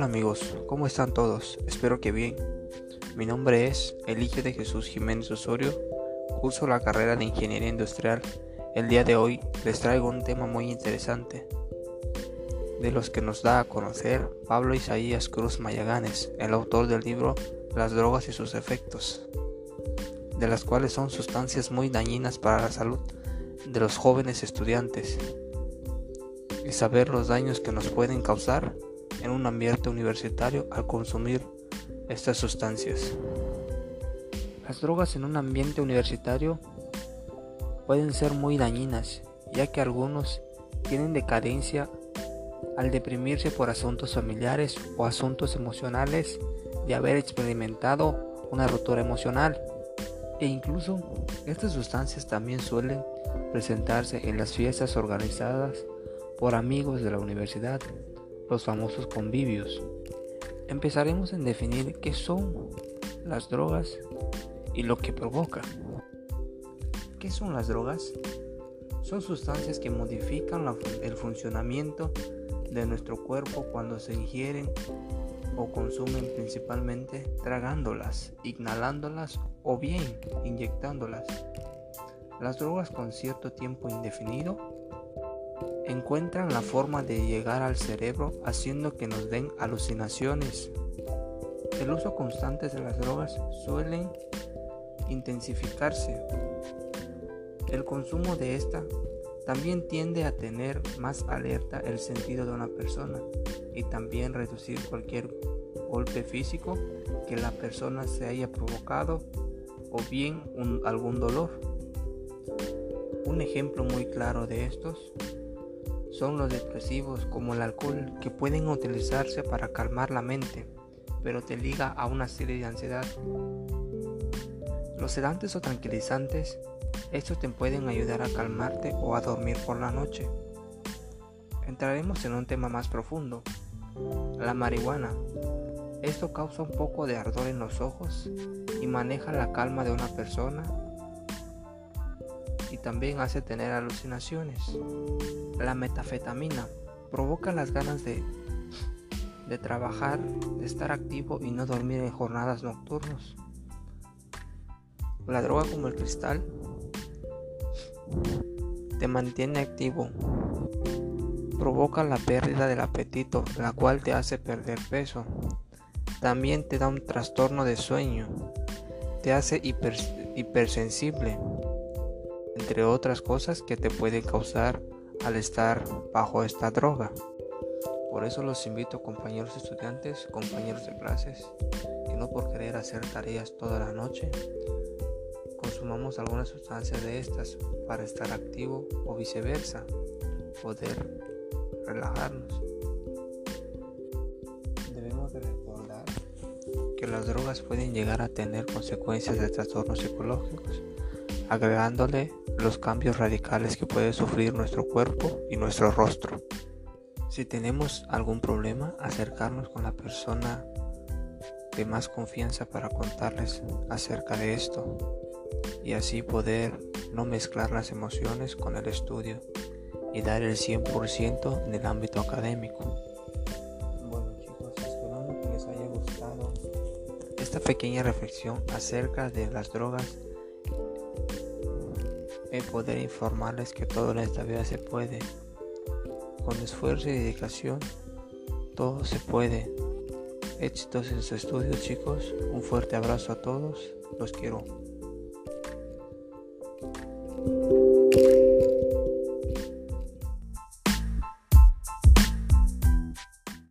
chicos, ¿cómo están todos? Espero que bien. Mi nombre es Elige de Jesús Jiménez Osorio, curso la carrera de Ingeniería Industrial. El día de hoy les traigo un tema muy interesante, de los que nos da a conocer Pablo Isaías Cruz Mayaganes, el autor del libro Las drogas y sus efectos, de las cuales son sustancias muy dañinas para la salud de los jóvenes estudiantes y saber los daños que nos pueden causar en un ambiente universitario al consumir estas sustancias. Las drogas en un ambiente universitario pueden ser muy dañinas, ya que algunos tienen decadencia al deprimirse por asuntos familiares o asuntos emocionales de haber experimentado una ruptura emocional. E incluso estas sustancias también suelen presentarse en las fiestas organizadas por amigos de la universidad, los famosos convivios. Empezaremos en definir qué son las drogas y lo que provoca. ¿Qué son las drogas? Son sustancias que modifican el funcionamiento de nuestro cuerpo cuando se ingieren o consumen principalmente tragándolas, inhalándolas o bien inyectándolas. Las drogas con cierto tiempo indefinido encuentran la forma de llegar al cerebro haciendo que nos den alucinaciones. El uso constante de las drogas suelen intensificarse. El consumo de esta también tiende a tener más alerta el sentido de una persona y también reducir cualquier golpe físico que la persona se haya provocado o bien algún dolor. Un ejemplo muy claro de estos son los depresivos como el alcohol que pueden utilizarse para calmar la mente, pero te liga a una serie de ansiedad. Los sedantes o tranquilizantes, estos te pueden ayudar a calmarte o a dormir por la noche. Entraremos en un tema más profundo, la marihuana. Esto causa un poco de ardor en los ojos y maneja la calma de una persona y también hace tener alucinaciones. La metafetamina provoca las ganas de, de trabajar, de estar activo y no dormir en jornadas nocturnas. La droga como el cristal te mantiene activo, provoca la pérdida del apetito, la cual te hace perder peso. También te da un trastorno de sueño, te hace hipersensible, entre otras cosas que te pueden causar al estar bajo esta droga. Por eso los invito compañeros estudiantes, compañeros de clases, que no por querer hacer tareas toda la noche, consumamos alguna sustancia de estas para estar activo o viceversa, poder relajarnos. Debemos de recordar que las drogas pueden llegar a tener consecuencias de trastornos psicológicos, agregándole los cambios radicales que puede sufrir nuestro cuerpo y nuestro rostro. Si tenemos algún problema, acercarnos con la persona de más confianza para contarles acerca de esto y así poder no mezclar las emociones con el estudio y dar el 100% en el ámbito académico. Bueno chicos, esperando que les haya gustado esta pequeña reflexión acerca de las drogas y poder informarles que todo en esta vida se puede. Con esfuerzo y dedicación, todo se puede. Éxitos en su estudio chicos. Un fuerte abrazo a todos. Los quiero.